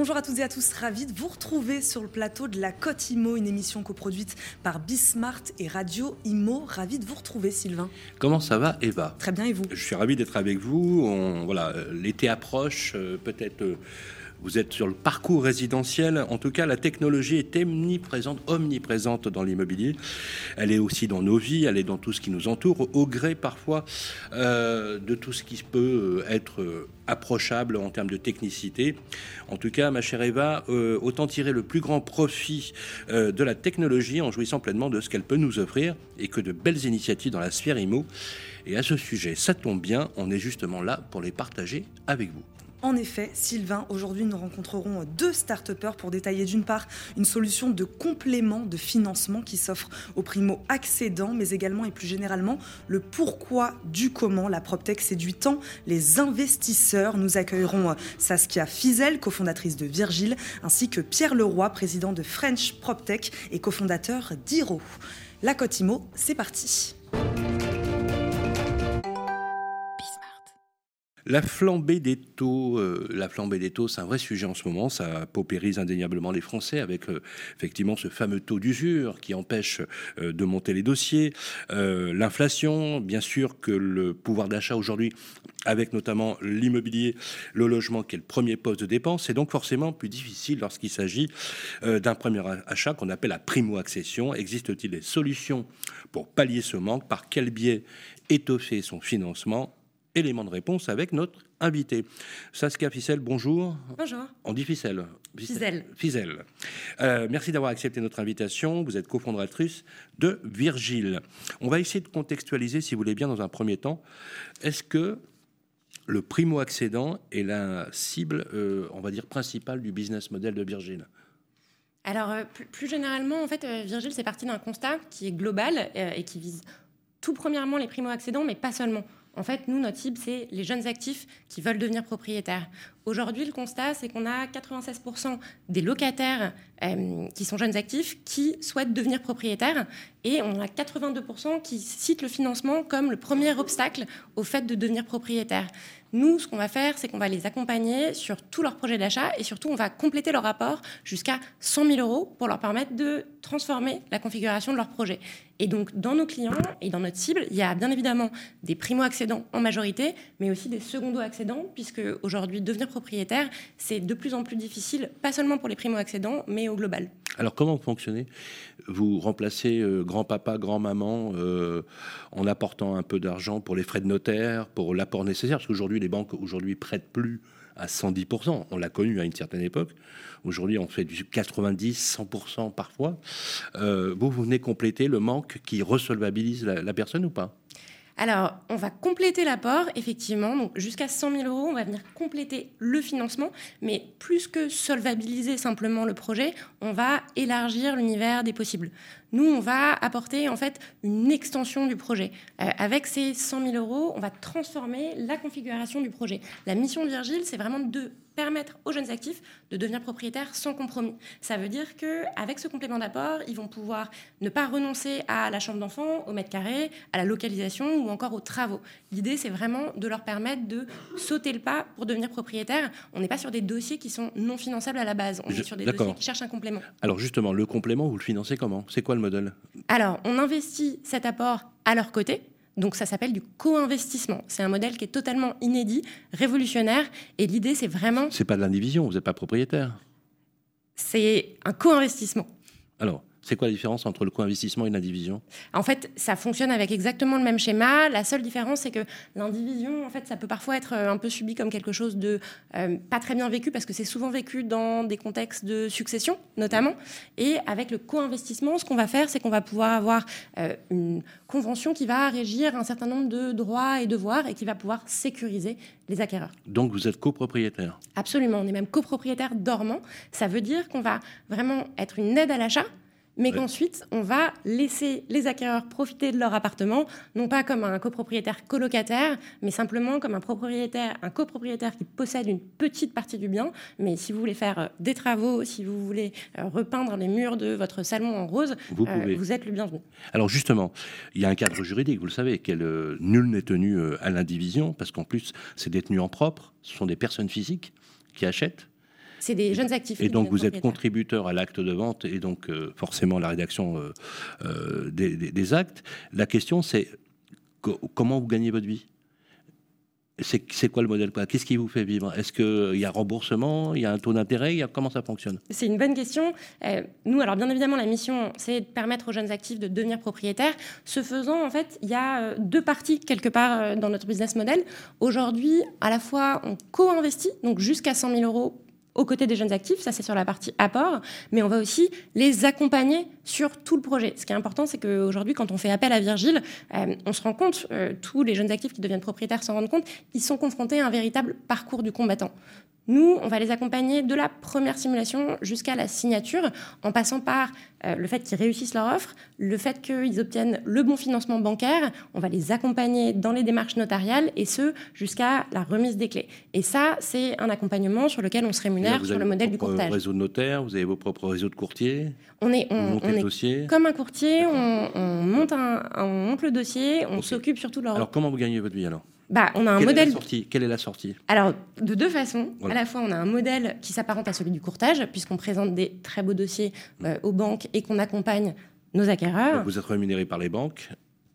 Bonjour à toutes et à tous, ravi de vous retrouver sur le plateau de la Côte Imo, une émission coproduite par Bismart et Radio Imo. Ravi de vous retrouver, Sylvain. Comment ça va, Eva? Très bien, et vous? Je suis ravi d'être avec vous. On, voilà, l'été approche, euh, peut-être. euh, vous êtes sur le parcours résidentiel. En tout cas, la technologie est omniprésente, omniprésente dans l'immobilier. Elle est aussi dans nos vies, elle est dans tout ce qui nous entoure, au gré parfois euh, de tout ce qui peut euh, être euh, approchable en termes de technicité. En tout cas, ma chère Eva, autant tirer le plus grand profit de la technologie en jouissant pleinement de ce qu'elle peut nous offrir et que de belles initiatives dans la sphère IMO. Et à ce sujet, ça tombe bien, on est justement là pour les partager avec vous. En effet, Sylvain, aujourd'hui nous rencontrerons deux start pour détailler d'une part une solution de complément de financement qui s'offre aux primo-accédants, mais également et plus généralement le pourquoi du comment la PropTech séduit tant les investisseurs. Nous accueillerons Saskia Fizel, cofondatrice de Virgile, ainsi que Pierre Leroy, président de French PropTech et cofondateur d'Iro. La Cotimo, c'est parti. La flambée des taux, euh, la flambée des taux, c'est un vrai sujet en ce moment. Ça paupérise indéniablement les Français avec euh, effectivement ce fameux taux d'usure qui empêche euh, de monter les dossiers. L'inflation, bien sûr que le pouvoir d'achat aujourd'hui, avec notamment l'immobilier, le logement qui est le premier poste de dépense, c'est donc forcément plus difficile lorsqu'il s'agit d'un premier achat qu'on appelle la primo-accession. Existe-t-il des solutions pour pallier ce manque? Par quel biais étoffer son financement? Élément de réponse avec notre invité. Saskia Ficelle, bonjour. Bonjour. On dit. Ficelle. Ficelle. Euh, merci d'avoir accepté notre invitation. Vous êtes cofondatrice de Virgile. On va essayer de contextualiser, si vous voulez bien, dans un premier temps. Est-ce que le primo-accédant est la cible, euh, on va dire, principale du business model de Virgile? Alors, euh, plus, plus généralement, en fait, Virgile, c'est parti d'un constat qui est global et qui vise tout premièrement les primo-accédants, mais pas seulement. En fait, nous, notre cible, c'est les jeunes actifs qui veulent devenir propriétaires. Aujourd'hui, le constat, c'est qu'on a 96% des locataires euh, qui sont jeunes actifs qui souhaitent devenir propriétaires et on a 82% qui citent le financement comme le premier obstacle au fait de devenir propriétaire. Nous, ce qu'on va faire, c'est qu'on va les accompagner sur tous leurs projets d'achat et surtout, on va compléter leur rapport jusqu'à 100 000 euros pour leur permettre de transformer la configuration de leur projet. Et donc, dans nos clients et dans notre cible, il y a bien évidemment des primo-accédants en majorité, mais aussi des secondo-accédants, puisque aujourd'hui, devenir propriétaire, c'est de plus en plus difficile, pas seulement pour les primo-accédants, mais au global. Alors, comment vous fonctionnez? Vous remplacez euh, grand-papa, grand-maman euh, en apportant un peu d'argent pour les frais de notaire, pour l'apport nécessaire, parce qu'aujourd'hui, les banques aujourd'hui prêtent plus à 110%. On l'a connu à une certaine époque. Aujourd'hui, on fait du 90, 100% parfois. Euh, vous, vous venez compléter le manque qui resolvabilise la personne ou pas? Alors, on va compléter l'apport, effectivement. Jusqu'à 100 000 euros, on va venir compléter le financement. Mais plus que solvabiliser simplement le projet, on va élargir l'univers des possibles. Nous, on va apporter en fait une extension du projet. Euh, avec ces 100 000 euros, on va transformer la configuration du projet. La mission de Virgile, c'est vraiment de permettre aux jeunes actifs de devenir propriétaires sans compromis. Ça veut dire que avec ce complément d'apport, ils vont pouvoir ne pas renoncer à la chambre d'enfant, au mètre carré, à la localisation ou encore aux travaux. L'idée, c'est vraiment de leur permettre de sauter le pas pour devenir propriétaire. On n'est pas sur des dossiers qui sont non finançables à la base. On Je- est sur des dossiers qui cherchent un complément. Alors justement, le complément, vous le financez comment? C'est quoi le modèle Alors, on investit cet apport à leur côté. Donc ça s'appelle du co-investissement. C'est un modèle qui est totalement inédit, révolutionnaire. Et l'idée, c'est vraiment, C'est pas de l'indivision, vous n'êtes pas propriétaire. c'est un co-investissement. Alors, c'est quoi la différence entre le co-investissement et l'indivision? En fait, ça fonctionne avec exactement le même schéma. La seule différence, c'est que l'indivision, en fait, ça peut parfois être euh, un peu subi comme quelque chose de euh, pas très bien vécu parce que c'est souvent vécu dans des contextes de succession, notamment. Et avec le co-investissement, ce qu'on va faire, c'est qu'on va pouvoir avoir euh, une convention qui va régir un certain nombre de droits et devoirs et qui va pouvoir sécuriser les acquéreurs. Donc vous êtes copropriétaire? Absolument, on est même copropriétaire dormant. Ça veut dire qu'on va vraiment être une aide à l'achat, mais Ouais. qu'ensuite, on va laisser les acquéreurs profiter de leur appartement, non pas comme un copropriétaire colocataire, mais simplement comme un propriétaire, un copropriétaire qui possède une petite partie du bien. Mais si vous voulez faire euh, des travaux, si vous voulez euh, repeindre les murs de votre salon en rose, Vous euh, vous êtes le bienvenu. Alors justement, il y a un cadre juridique, vous le savez, quel euh, nul n'est tenu euh, à l'indivision, parce qu'en plus, c'est détenu en propre, ce sont des personnes physiques qui achètent. C'est des jeunes actifs. Et donc vous êtes contributeur à l'acte de vente et donc euh, forcément la rédaction euh, euh, des, actes. La question c'est comment vous gagnez votre vie? C'est quoi le modèle? Qu'est-ce qui vous fait vivre? Est-ce qu'il y a remboursement? Il y a un taux d'intérêt? Comment ça fonctionne? C'est une bonne question. nous, alors bien évidemment, la mission, c'est de permettre aux jeunes actifs de devenir propriétaires. Ce faisant, en fait, il y a deux parties quelque part dans notre business model. Aujourd'hui, à la fois, on co-investit, donc jusqu'à 100 000 euros aux côtés des jeunes actifs, ça c'est sur la partie apport, mais on va aussi les accompagner sur tout le projet. Ce qui est important, c'est qu'aujourd'hui, quand on fait appel à Virgile, euh, on se rend compte, euh, tous les jeunes actifs qui deviennent propriétaires s'en rendent compte, ils sont confrontés à un véritable parcours du combattant. Nous, on va les accompagner de la première simulation jusqu'à la signature, en passant par euh, le fait qu'ils réussissent leur offre, le fait qu'ils obtiennent le bon financement bancaire. On va les accompagner dans les démarches notariales, et ce, jusqu'à la remise des clés. Et ça, c'est un accompagnement sur lequel on se rémunère sur le modèle du courtage. réseau de notaires, vous avez vos propres réseaux de courtiers On est, on, est comme un courtier, on, monte un, on monte le dossier, on s'occupe surtout de leur... Alors comment vous gagnez votre vie alors? Bah, on a un Quelle modèle. Est la sortie Quelle est la sortie? Alors, de deux façons. À la fois, on a un modèle qui s'apparente à celui du courtage, puisqu'on présente des très beaux dossiers euh, aux banques et qu'on accompagne nos acquéreurs. vous êtes rémunéré par les banques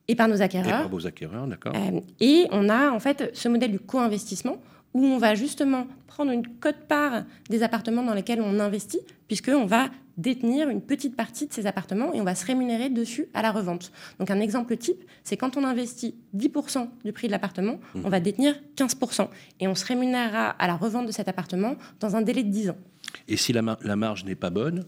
et par nos acquéreurs. Et par vos acquéreurs, d'accord. Euh, et on a en fait ce modèle du co-investissement où on va justement prendre une cote-part des appartements dans lesquels on investit, puisqu'on va détenir une petite partie de ces appartements et on va se rémunérer dessus à la revente. Donc un exemple type, c'est quand on investit 10% du prix de l'appartement, mmh. on va détenir 15% et on se rémunérera à la revente de cet appartement dans un délai de 10 ans. Et si la, marge n'est pas bonne,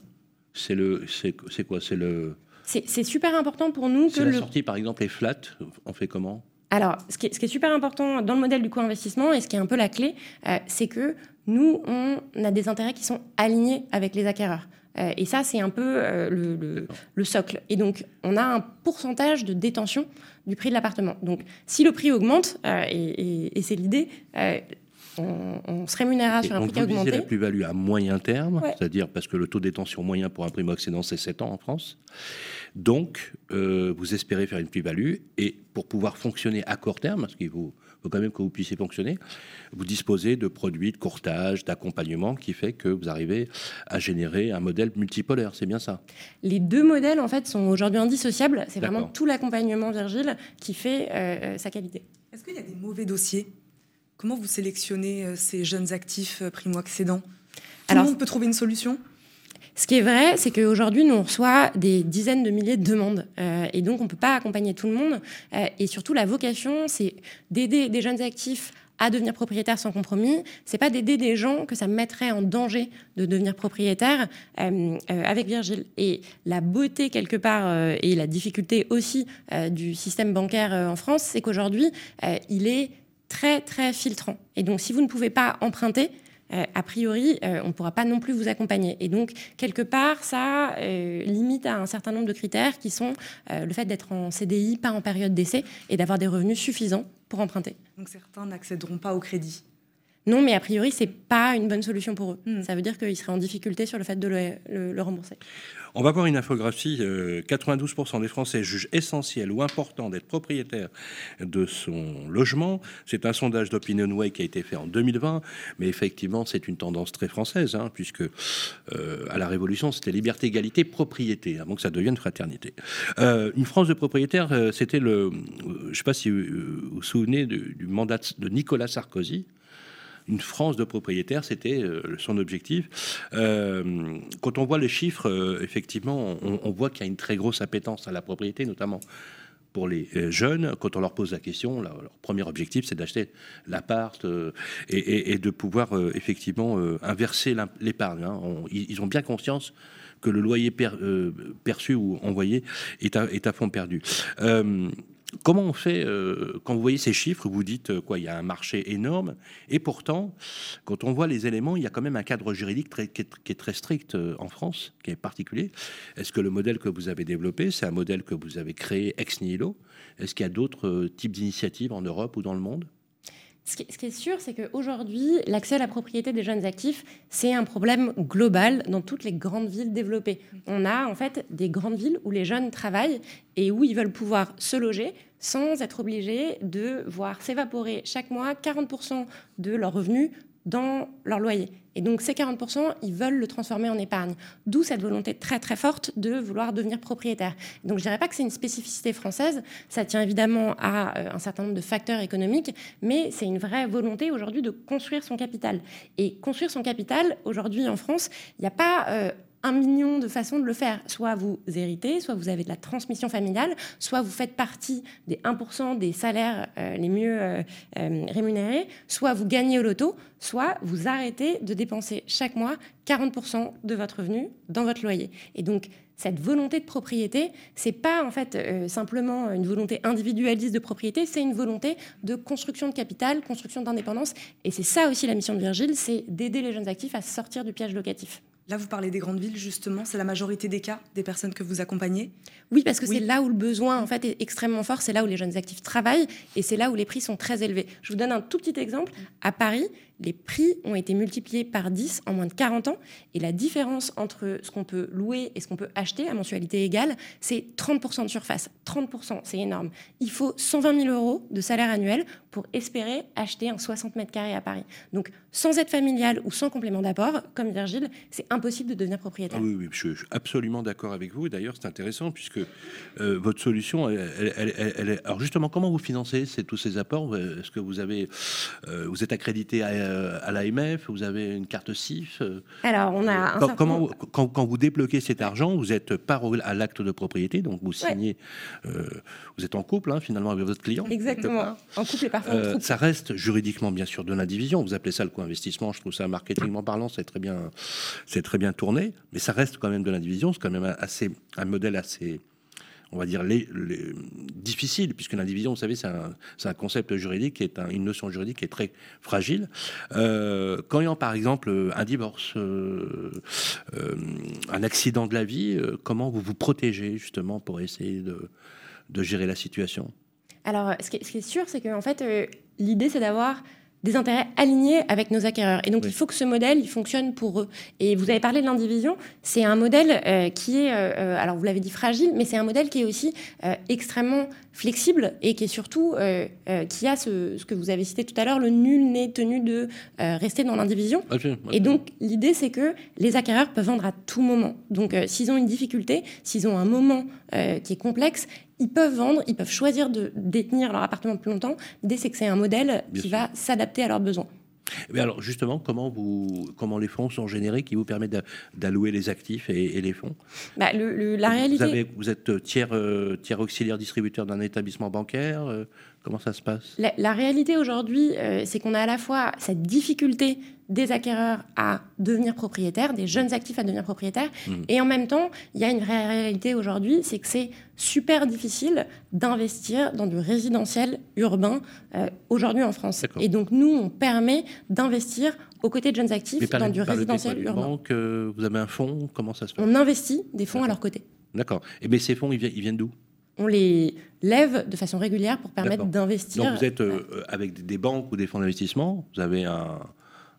c'est le c'est quoi? C'est le c'est super important pour nous que la sortie par exemple est flat, on fait comment? Alors, ce qui, est, super important dans le modèle du co-investissement et ce qui est un peu la clé, euh, c'est que nous, on a des intérêts qui sont alignés avec les acquéreurs. Euh, et ça, c'est un peu euh, le, socle. Et donc, on a un pourcentage de détention du prix de l'appartement. Donc, si le prix augmente, et, c'est l'idée, on, se rémunérera sur un prix qui a augmenté. la plus-value à moyen terme, c'est-à-dire parce que le taux de détention moyen pour un primo-accédant, c'est 7 ans en France. Donc, euh, vous espérez faire une plus-value et pour pouvoir fonctionner à court terme, parce qu'il faut, quand même que vous puissiez fonctionner, vous disposez de produits de courtage, d'accompagnement qui fait que vous arrivez à générer un modèle multipolaire. C'est bien ça Les deux modèles, en fait, sont aujourd'hui indissociables. C'est vraiment tout l'accompagnement Virgile qui fait euh, sa qualité. Est-ce qu'il y a des mauvais dossiers? Comment vous sélectionnez euh, ces jeunes actifs primo-accédants? Tout le monde peut trouver une solution? ce qui est vrai, c'est qu'aujourd'hui, nous, on reçoit des dizaines de milliers de demandes. Euh, et donc, on ne peut pas accompagner tout le monde. Euh, et surtout, la vocation, c'est d'aider des jeunes actifs à devenir propriétaires sans compromis. C'est pas d'aider des gens que ça mettrait en danger de devenir propriétaires euh, avec Virgile. Et la beauté quelque part et la difficulté aussi du système bancaire en France, c'est qu'aujourd'hui, il est très très filtrant. Et donc, si vous ne pouvez pas emprunter, euh, a priori, euh, on ne pourra pas non plus vous accompagner. Et donc, quelque part, ça euh, limite à un certain nombre de critères qui sont le fait d'être en CDI, pas en période d'essai, et d'avoir des revenus suffisants pour emprunter. Donc, certains n'accéderont pas au crédit non, mais a priori, c'est pas une bonne solution pour eux. Hmm. Ça veut dire qu'ils seraient en difficulté sur le fait de le, rembourser. On va voir une infographie. 92% des Français jugent essentiel ou important d'être propriétaire de son logement. C'est un sondage d'OpinionWay qui a été fait en 2020, mais effectivement, c'est une tendance très française, hein, puisque euh, à la Révolution, c'était liberté, égalité, propriété, avant que ça devienne fraternité. Euh, une France de propriétaires, euh, c'était le. je ne sais pas si vous vous souvenez du mandat de Nicolas Sarkozy une France de propriétaires, c'était euh, son objectif. Euh, quand on voit les chiffres, euh, effectivement, on, voit qu'il y a une très grosse appétence à la propriété, notamment pour les jeunes, quand on leur pose la question, leur premier objectif, c'est d'acheter l'appart et, de pouvoir effectivement inverser l'épargne. Hein. Ils ont bien conscience que le loyer perçu ou envoyé est à, est à fond perdu. Comment on fait euh, quand vous voyez ces chiffres Vous dites euh, quoi Il y a un marché énorme, et pourtant, quand on voit les éléments, il y a quand même un cadre juridique qui, est, très strict euh, en France, qui est particulier. Est-ce que le modèle que vous avez développé, c'est un modèle que vous avez créé ex nihilo? Est-ce qu'il y a d'autres types d'initiatives en Europe ou dans le monde? Ce qui, est sûr, c'est qu'aujourd'hui, l'accès à la propriété des jeunes actifs, c'est un problème global dans toutes les grandes villes développées. On a en fait des grandes villes où les jeunes travaillent et où ils veulent pouvoir se loger sans être obligés de voir s'évaporer chaque mois 40% de leurs revenus dans leur loyer. Et donc ces 40%, ils veulent le transformer en épargne. D'où cette volonté très très forte de vouloir devenir propriétaire. Donc je dirais pas que c'est une spécificité française, ça tient évidemment à euh, un certain nombre de facteurs économiques, mais c'est une vraie volonté aujourd'hui de construire son capital. Et construire son capital, aujourd'hui en France, il n'y a pas... Euh, un million de façons de le faire. Soit vous héritez, soit vous avez de la transmission familiale, soit vous faites partie des 1% des salaires euh, les mieux euh, euh, rémunérés, soit vous gagnez au loto, soit vous arrêtez de dépenser chaque mois 40% de votre revenu dans votre loyer. Et donc, cette volonté de propriété, c'est pas en fait simplement une volonté individualiste de propriété, c'est une volonté de construction de capital, construction d'indépendance. Et c'est ça aussi la mission de Virgile, c'est d'aider les jeunes actifs à sortir du piège locatif. Là, vous parlez des grandes villes, justement. C'est la majorité des cas des personnes que vous accompagnez? Oui, parce que c'est là où le besoin en fait, est extrêmement fort. C'est là où les jeunes actifs travaillent et c'est là où les prix sont très élevés. Je vous donne un tout petit exemple. À Paris, les prix ont été multipliés par 10 en moins de 40 ans. Et la différence entre ce qu'on peut louer et ce qu'on peut acheter à mensualité égale, c'est 30% de surface. 30%, c'est énorme. Il faut 120 000 euros de salaire annuel pour espérer acheter un 60 mètres carrés à Paris. Donc, sans aide familiale ou sans complément d'apport, comme Virgile, c'est impossible de devenir propriétaire. Ah oui, oui, je suis absolument d'accord avec vous. D'ailleurs, c'est intéressant puisque euh, votre solution, elle, est. Alors, justement, comment vous financez tous ces apports? Est-ce que vous avez, euh, vous êtes accrédité à à l'AMF Vous avez une carte CIF euh, Alors, on a. Quand, comment, quand, vous débloquez cet argent, vous êtes par à l'acte de propriété, donc vous signez. Euh, vous êtes en couple, hein, finalement, avec votre client. Exactement. En couple et parfois Ça reste juridiquement, bien sûr, de l'indivision. Vous appelez ça le co-investissement. Je trouve ça marketingement parlant, c'est très bien, c'est très bien tourné, mais ça reste quand même de l'indivision. C'est quand même assez un modèle assez on va dire, les, difficiles, puisque l'indivision, vous savez, c'est un, concept juridique qui est une notion juridique qui est très fragile. Euh, quand il y a, par exemple, un divorce, euh, euh, un accident de la vie, comment vous vous protégez justement pour essayer de, gérer la situation? Alors, ce qui est, sûr, c'est qu'en fait, l'idée, c'est d'avoir des intérêts alignés avec nos acquéreurs. Et donc, il faut que ce modèle, il fonctionne pour eux. Et vous avez parlé de l'indivision, c'est un modèle euh, qui est, euh, euh, alors vous l'avez dit, fragile, mais c'est un modèle qui est aussi extrêmement flexible et qui est surtout, qui a ce, ce, que vous avez cité tout à l'heure, le nul n'est tenu de rester dans l'indivision. Et donc, l'idée, c'est que les acquéreurs peuvent vendre à tout moment. Donc, s'ils ont une difficulté, s'ils ont un moment qui est complexe, ils peuvent vendre, ils peuvent choisir de détenir leur appartement plus longtemps. L'idée, c'est que c'est un modèle qui va s'adapter à leurs besoins. Mais alors justement, comment, vous, comment les fonds sont générés qui vous permettent d'allouer les actifs et, les fonds? Bah, La réalité... Vous, vous êtes tiers, euh, tiers auxiliaire distributeur d'un établissement bancaire euh, Comment ça se passe? La, réalité aujourd'hui, euh, c'est qu'on a à la fois cette difficulté des acquéreurs à devenir propriétaires, des jeunes actifs à devenir propriétaires, mmh. et en même temps, il y a une vraie réalité aujourd'hui, c'est que c'est super difficile d'investir dans du résidentiel urbain euh, aujourd'hui en France. Et donc nous, on permet d'investir aux côtés de jeunes actifs dans du résidentiel urbain. Euh, vous avez un fonds Comment ça se passe? On investit des fonds à leur côté. D'accord. Et ces fonds, ils viennent d'où? On les lève de façon régulière pour permettre d'investir. Donc vous êtes euh, avec des banques ou des fonds d'investissement, vous avez un,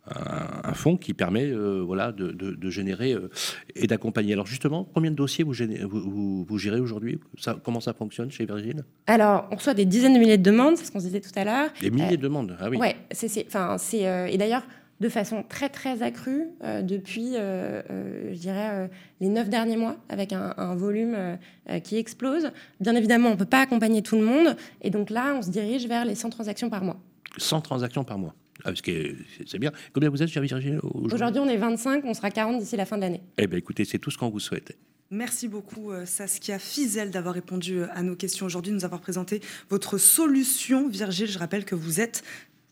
un, fonds qui permet euh, voilà, de, générer euh, et d'accompagner. Alors justement, combien de dossiers vous, vous, vous, gérez aujourd'hui? Comment ça fonctionne chez Virgin? Alors, on reçoit des dizaines de milliers de demandes, c'est ce qu'on disait tout à l'heure. Des milliers de demandes, ah oui. Oui, c'est, et d'ailleurs, de façon très très accrue euh, depuis, euh, euh, je dirais, les neuf derniers mois, avec un, volume qui explose. Bien évidemment, on ne peut pas accompagner tout le monde, et donc là, on se dirige vers les 100 transactions par mois. 100 transactions par mois ah, c'est bien. Combien vous êtes, Virginie Aujourd'hui, on est 25, on sera 40 d'ici la fin de l'année. Eh bien, écoutez, c'est tout ce qu'on vous souhaite. Merci beaucoup Saskia Fizel d'avoir répondu à nos questions aujourd'hui, de nous avoir présenté votre solution. Virgile, je rappelle que vous êtes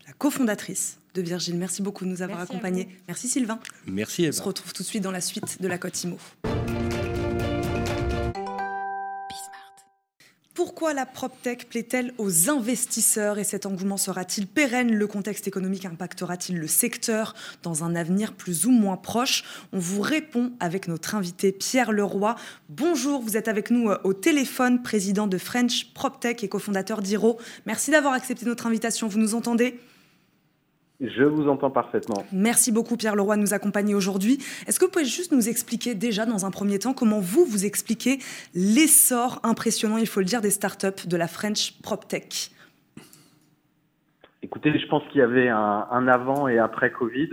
la cofondatrice de Virgile. Merci beaucoup de nous avoir accompagnés. Merci Sylvain. Merci On se retrouve tout de suite dans la suite de la Côte Imo. Pourquoi la PropTech plaît-elle aux investisseurs et cet engouement sera-t-il pérenne? Le contexte économique impactera-t-il le secteur dans un avenir plus ou moins proche? On vous répond avec notre invité Pierre Leroy. Bonjour, vous êtes avec nous euh, au téléphone, président de French PropTech et cofondateur d'Hiro. Merci d'avoir accepté notre invitation. Vous nous entendez? Je vous entends parfaitement. Merci beaucoup Pierre Leroy de nous accompagner aujourd'hui. Est-ce que vous pouvez juste nous expliquer déjà dans un premier temps comment vous vous expliquez l'essor impressionnant, il faut le dire, des startups de la French PropTech Écoutez, je pense qu'il y avait un, un, avant et après Covid.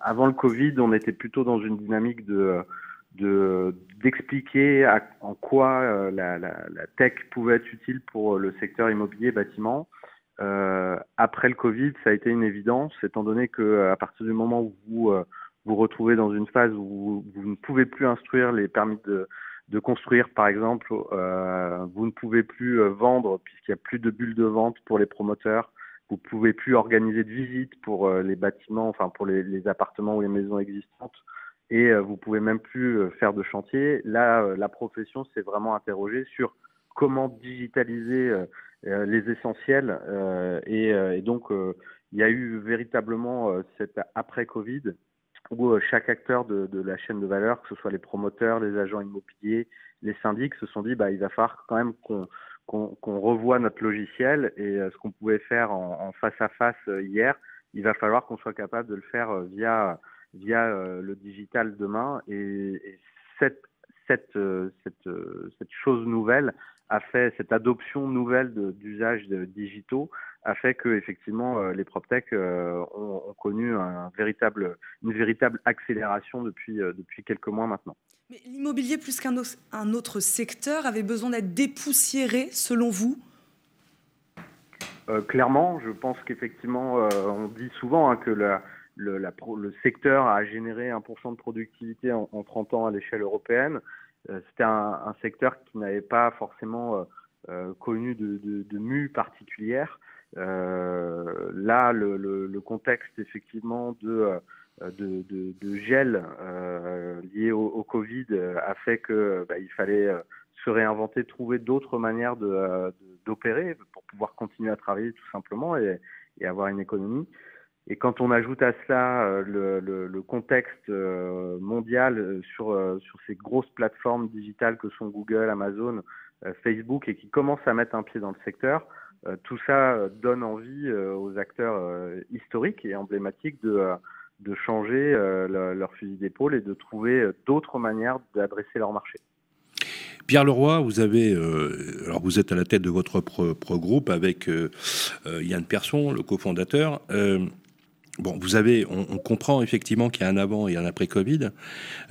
Avant le Covid, on était plutôt dans une dynamique de d'expliquer en quoi euh, la, la, la, tech pouvait être utile pour le secteur immobilier bâtiment. Euh, après le Covid, ça a été une évidence, étant donné que à partir du moment où vous euh, vous retrouvez dans une phase où vous, ne pouvez plus instruire les permis de, de construire, par exemple, euh, vous ne pouvez plus euh, vendre puisqu'il n'y a plus de bulles de vente pour les promoteurs. Vous pouvez plus organiser de visites pour les bâtiments, enfin pour les, les, appartements ou les maisons existantes et euh, vous pouvez même plus euh, faire de chantier. Là, euh, la profession s'est vraiment interrogée sur comment digitaliser les essentiels et, et, donc il y a eu véritablement cet après Covid où chaque acteur de, de, la chaîne de valeur, que ce soit les promoteurs, les agents immobiliers, les syndics, se sont dit bah il va falloir quand même qu'on qu'on revoie notre logiciel et ce qu'on pouvait faire en, face à face hier, il va falloir qu'on soit capable de le faire via via euh, le digital demain. Et, et cette, cette, euh, euh, cette, chose nouvelle a fait, cette adoption nouvelle d'usages digitaux a fait que effectivement les PropTech ont, ont, connu un véritable, une véritable accélération depuis, depuis quelques mois maintenant. Mais l'immobilier, plus qu'un un autre secteur, avait besoin d'être dépoussiéré, selon vous? Euh, Clairement, je pense qu'effectivement, euh, on dit souvent hein, que la, le, la, le, secteur a généré 1% de productivité en, en 30 ans à l'échelle européenne. Euh, C'était un, secteur qui n'avait pas forcément euh, euh connu de, de, de particulière. Là, le, contexte effectivement de, gel lié au, Covid a fait que bah, il fallait se réinventer, trouver d'autres manières d'opérer pour pouvoir continuer à travailler tout simplement et avoir une économie. Et quand on ajoute à cela euh, le, contexte euh, mondial euh, sur, sur ces grosses plateformes digitales que sont Google, Amazon, Facebook et qui commencent à mettre un pied dans le secteur, tout ça donne envie aux acteurs historiques et emblématiques de, de changer leur fusil d'épaule et de trouver d'autres manières d'adresser leur marché. Pierre Leroy, vous avez, alors vous êtes à la tête de votre propre groupe avec euh, Yann Persson, le cofondateur. Bon, vous avez, on, comprend effectivement qu'il y a un avant et un après Covid.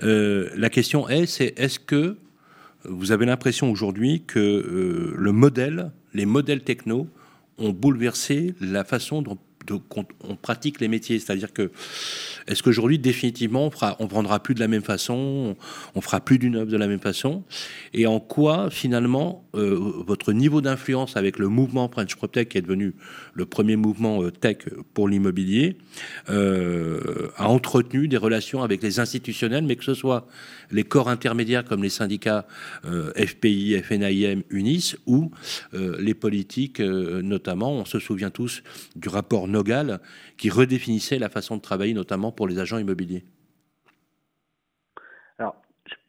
Euh, la question est, c'est est-ce que vous avez l'impression aujourd'hui que euh, le modèle, les modèles techno ont bouleversé la façon dont on, pratique les métiers. C'est-à-dire que, est-ce qu'aujourd'hui, définitivement, on fera, on prendra plus de la même façon, on, fera plus d'une œuvre de la même façon? Et en quoi, finalement, euh, votre niveau d'influence avec le mouvement French PropTech, qui est devenu le premier mouvement euh, tech pour l'immobilier, euh, a entretenu des relations avec les institutionnels, mais que ce soit les corps intermédiaires comme les syndicats FPI, FNIM, UNIS, ou les politiques, notamment, on se souvient tous du rapport Nogal, qui redéfinissait la façon de travailler, notamment pour les agents immobiliers Alors,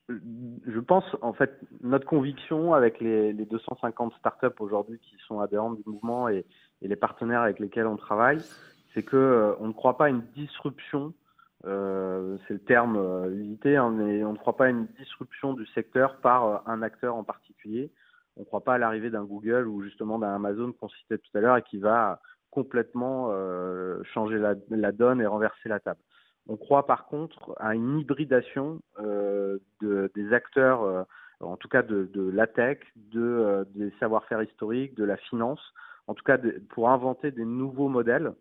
je pense, en fait, notre conviction avec les, les 250 startups aujourd'hui qui sont adhérentes du mouvement et, les partenaires avec lesquels on travaille, c'est que euh, on ne croit pas à une disruption, euh, c'est le terme euh, usité, hein, mais on ne croit pas à une disruption du secteur par euh, un acteur en particulier. On ne croit pas à l'arrivée d'un Google ou justement d'un Amazon qu'on citait tout à l'heure et qui va complètement euh, changer la, donne et renverser la table. On croit par contre à une hybridation euh, de, des acteurs, euh, en tout cas de, la tech, de, des savoir-faire historiques, de la finance, en tout cas pour inventer des nouveaux modèles.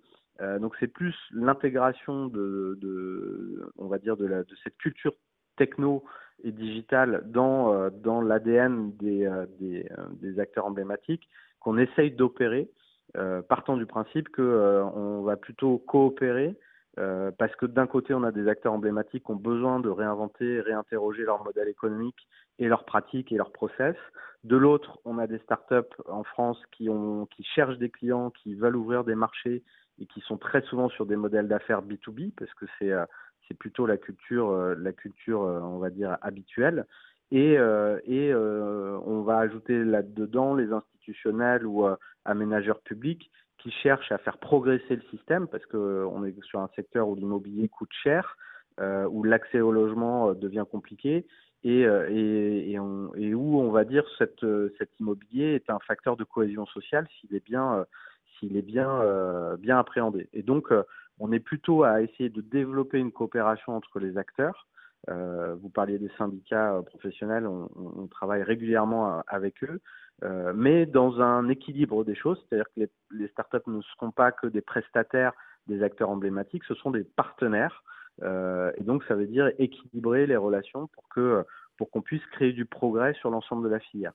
Donc c'est plus l'intégration de, on va dire, de, cette culture techno et digitale dans, dans l'ADN des, des, des acteurs emblématiques qu'on essaye d'opérer euh, partant du principe que euh, on va plutôt coopérer euh, parce que d'un côté on a des acteurs emblématiques qui ont besoin de réinventer, réinterroger leur modèle économique et leurs pratiques et leurs process. De l'autre, on a des startups en France qui ont qui cherchent des clients, qui veulent ouvrir des marchés et qui sont très souvent sur des modèles d'affaires B2B parce que c'est c'est plutôt la culture la culture on va dire habituelle et, euh, et euh, on va ajouter là-dedans les institutionnels ou euh, aménageurs publics qui cherchent à faire progresser le système parce qu'on est sur un secteur où l'immobilier coûte cher, où l'accès au logement devient compliqué et, où on va dire cette, cet immobilier est un facteur de cohésion sociale s'il est bien s'il est bien, bien appréhendé. Et donc, on est plutôt à essayer de développer une coopération entre les acteurs. Vous parliez des syndicats professionnels, on, on, travaille régulièrement avec eux, mais dans un équilibre des choses, c'est-à-dire que les, les, startups ne seront pas que des prestataires des acteurs emblématiques, ce sont des partenaires. et donc, ça veut dire équilibrer les relations pour que pour qu'on puisse créer du progrès sur l'ensemble de la filière.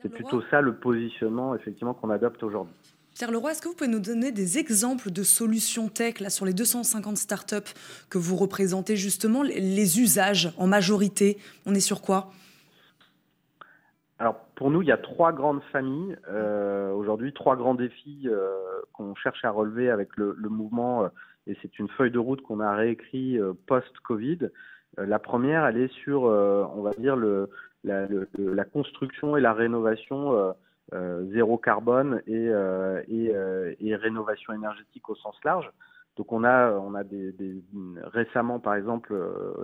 C'est plutôt ça le positionnement effectivement qu'on adopte aujourd'hui. Pierre Leroy, est-ce que vous pouvez nous donner des exemples de solutions tech là, sur les 250 startups que vous représentez justement, les usages en majorité? On est sur quoi? Alors pour nous, il y a trois grandes familles euh, aujourd'hui, trois grands défis euh, qu'on cherche à relever avec le, mouvement, euh, et c'est une feuille de route qu'on a réécrit post-Covid. la première, elle est sur, on va dire, la, construction et la rénovation zéro carbone et, euh, et, rénovation énergétique au sens large. Donc on a, récemment par exemple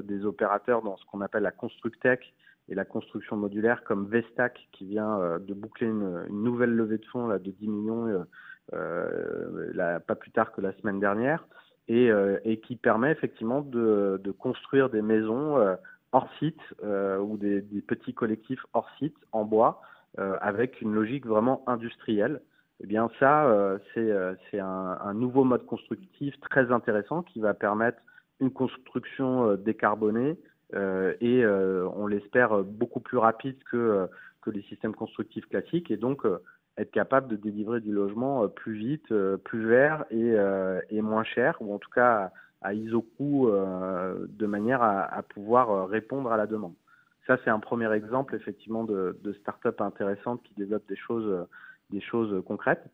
des opérateurs dans ce qu'on appelle la Constructech et la construction modulaire comme Vestac qui vient de boucler une, nouvelle levée de fonds là, de 10 millions pas plus tard que la semaine dernière et, qui permet effectivement de, construire des maisons hors site euh, ou des, petits collectifs hors site en bois euh, avec une logique vraiment industrielle. Eh bien ça, euh, c'est un, nouveau mode constructif très intéressant qui va permettre une construction décarbonée et on l'espère beaucoup plus rapide que, les systèmes constructifs classiques et donc être capable de délivrer du logement plus vite, plus vert et, moins cher, ou en tout cas à ISO-coût euh, de manière à, pouvoir euh, répondre à la demande. Ça, c'est un premier exemple effectivement de, de start-up intéressante qui développe des choses, euh, des choses concrètes.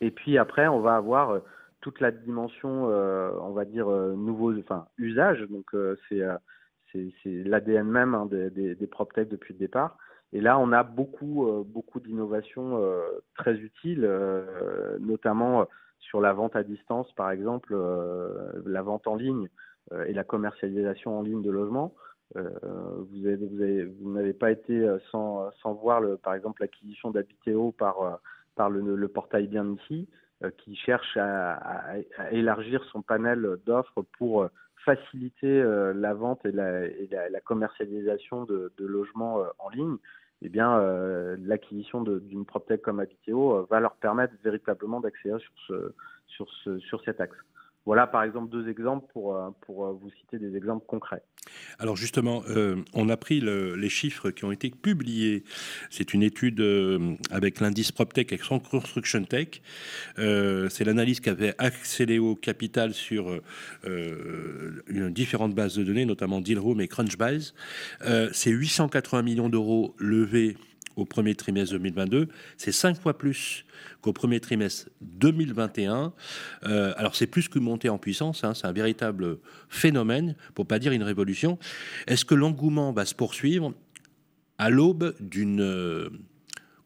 Et puis après, on va avoir toute la dimension, on va dire, nouveau, enfin, usage. Donc, c'est c'est l'ADN même hein, des, PropTech depuis le départ. Et là, on a beaucoup, beaucoup d'innovations très utiles, notamment sur la vente à distance, par exemple, euh, la vente en ligne euh, et la commercialisation en ligne de logements. Euh, vous, avez, vous, n'avez pas été sans, sans voir, le, par exemple, l'acquisition d'Habitéo par, par le, portail Bien ici, qui cherche à, élargir son panel d'offres pour faciliter la vente et la, commercialisation de, logements en ligne eh bien, euh, l'acquisition d'une PropTech comme Habiteo euh, va leur permettre véritablement d'accéder sur, ce, sur, ce, sur cet axe. Voilà par exemple deux exemples pour, euh, pour euh, vous citer des exemples concrets. Alors justement, euh, on a pris les chiffres qui ont été publiés. C'est une étude avec l'indice PropTech et Construction Tech. C'est l'analyse qu'avait au Capital sur une différentes bases de données, notamment Dealroom et Crunchbase. C'est 880 millions d'euros levés au premier trimestre 2022. C'est cinq fois plus qu'au premier trimestre 2021. Euh, alors c'est plus qu'une montée en puissance, hein, c'est un véritable phénomène, pour pas dire une révolution. Est-ce que l'engouement va se poursuivre à l'aube d'une euh,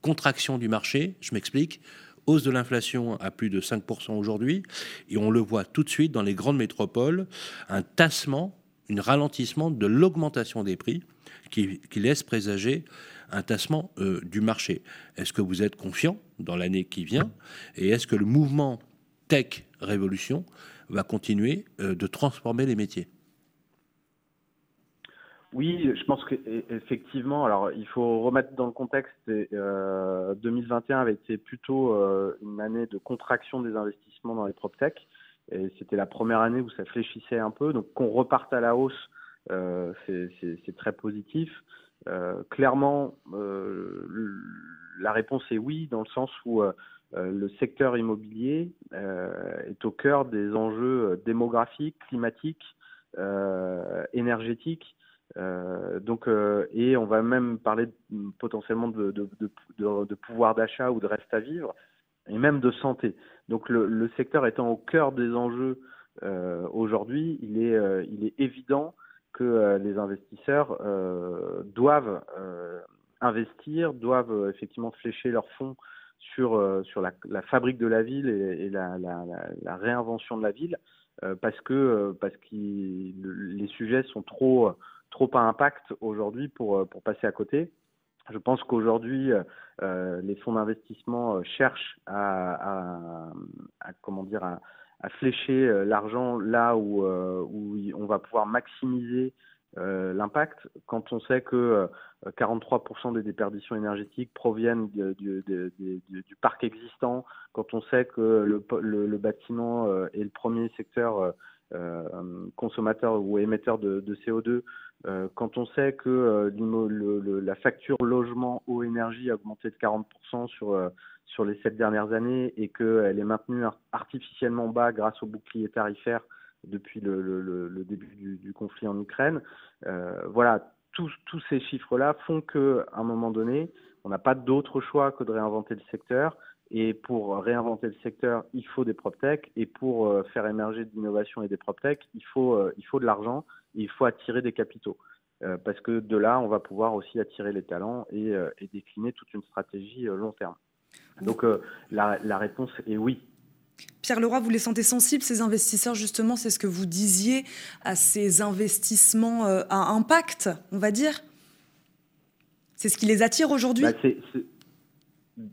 contraction du marché? Je m'explique. Hausse de l'inflation à plus de 5% aujourd'hui, et on le voit tout de suite dans les grandes métropoles, un tassement, un ralentissement de l'augmentation des prix qui, qui laisse présager un tassement euh, du marché. Est-ce que vous êtes confiant dans l'année qui vient Et est-ce que le mouvement tech révolution va continuer euh, de transformer les métiers? Oui, je pense qu'effectivement, alors il faut remettre dans le contexte, euh, 2021 avait été plutôt euh, une année de contraction des investissements dans les tech et c'était la première année où ça fléchissait un peu, donc qu'on reparte à la hausse, c'est très positif. Euh, clairement, euh, la réponse est oui, dans le sens où euh, le secteur immobilier est au cœur des enjeux démographiques, climatiques, énergétiques. donc, et on va même parler potentiellement de, pouvoir d'achat ou de reste à vivre, et même de santé. Donc, le, secteur étant au cœur des enjeux aujourd'hui, il est évident que euh, les investisseurs euh, doivent euh, investir, doivent effectivement flécher leurs fonds sur, sur la, fabrique de la ville et, la, réinvention de la ville, parce que, parce que les sujets sont trop, trop à impact aujourd'hui pour, pour passer à côté. Je pense qu'aujourd'hui, les fonds d'investissement cherchent à, comment dire à, flécher l'argent là où, où on va pouvoir maximiser euh, l'impact quand on sait que 43% euh, des déperditions énergétiques proviennent du, parc existant, quand on sait que le, bâtiment euh, est le premier secteur consommateur ou émetteur de, CO2, quand on sait que la facture logement eau énergie a augmenté de 40% sur sur les sept dernières années et qu'elle est maintenue artificiellement bas grâce au bouclier tarifaire depuis le, début du, conflit en Ukraine. Euh, voilà, tous, ces chiffres-là font qu'à un moment donné, on n'a pas d'autre choix que de réinventer le secteur. Et pour réinventer le secteur, il faut des PropTech. Et pour euh, faire émerger de l'innovation et des PropTech, il faut, euh, il faut de l'argent et il faut attirer des capitaux. parce que de là, on va pouvoir aussi attirer les talents et, décliner toute une stratégie long terme. Donc la réponse est oui. Pierre Leroy, vous les sentez sensibles, ces investisseurs, justement, c'est ce que vous disiez, à ces investissements euh, à impact, on va dire? C'est ce qui les attire aujourd'hui? Bah,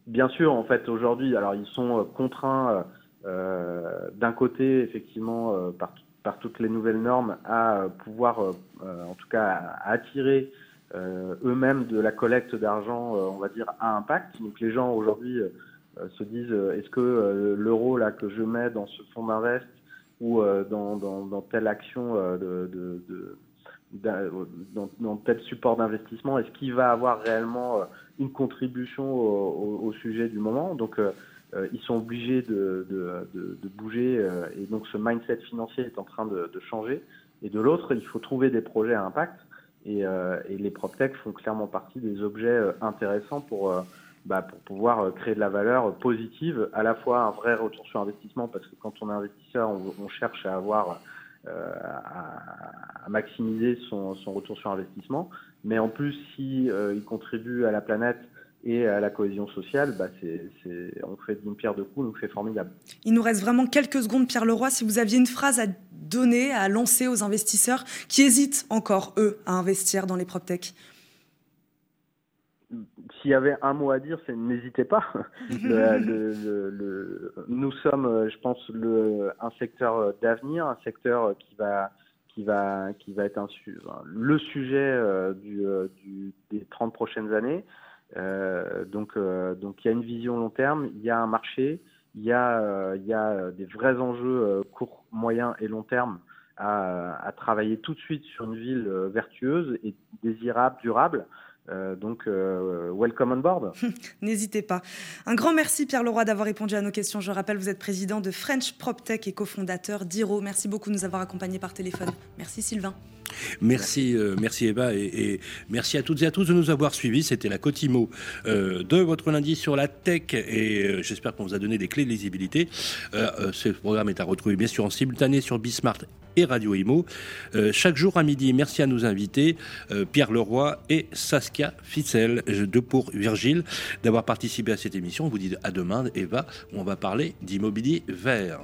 Bien sûr, en fait, aujourd'hui, alors ils sont euh, contraints euh, d'un côté, effectivement, par, toutes les nouvelles normes, à pouvoir, en tout cas, attirer eux-mêmes de la collecte d'argent, on va dire, à impact. Donc les gens aujourd'hui euh, se disent euh, est-ce que euh, l'euro là que je mets dans ce fonds d'invest ou dans, telle action dans, tel support d'investissement, est-ce qu'il va avoir réellement une contribution au, sujet du moment Donc, ils sont obligés de, bouger et donc ce mindset financier est en train de, changer. Et de l'autre, il faut trouver des projets à impact et, les PropTech font clairement partie des objets intéressants pour bah, pour pouvoir euh, créer de la valeur positive, à la fois un vrai retour sur investissement, parce que quand on est investisseur, on, cherche à avoir euh, à, maximiser son, retour sur investissement, mais en plus, si euh, il contribue à la planète et à la cohésion sociale, bah c'est, on fait d'une pierre deux coups, donc c'est formidable. Il nous reste vraiment quelques secondes, Pierre Leroy. Si vous aviez une phrase à donner, à lancer aux investisseurs qui hésitent encore, eux, à investir dans les PropTech s'il y avait un mot à dire, c'est n'hésitez pas. nous sommes, je pense, un secteur d'avenir, un secteur qui va, qui va, qui va être un, le sujet euh, euh, du, des 30 prochaines années. Euh, donc, donc, il y a une vision long terme, il y a un marché, il y a, il y a des vrais enjeux court, moyen et long terme à, à, travailler tout de suite sur une ville vertueuse et désirable, durable. Euh, donc, euh, welcome on board. N'hésitez pas. Un grand merci, Pierre Leroy, d'avoir répondu à nos questions. Je rappelle, vous êtes président de French PropTech et cofondateur d'Iro. Merci beaucoup de nous avoir accompagnés par téléphone. Merci, Sylvain. Merci, euh, merci Eva et, merci à toutes et à tous de nous avoir suivis. C'était la Cotimo euh, de votre lundi sur la tech et euh, j'espère qu'on vous a donné des clés de lisibilité. ce programme est à retrouver bien sûr en simultané sur Bismart et Radio Imo. chaque jour à midi, merci à nos invités, Pierre Leroy et Saskia Fitzel, de pour Virgile, d'avoir participé à cette émission. On vous dit à demain, Eva, où on va parler d'immobilier vert.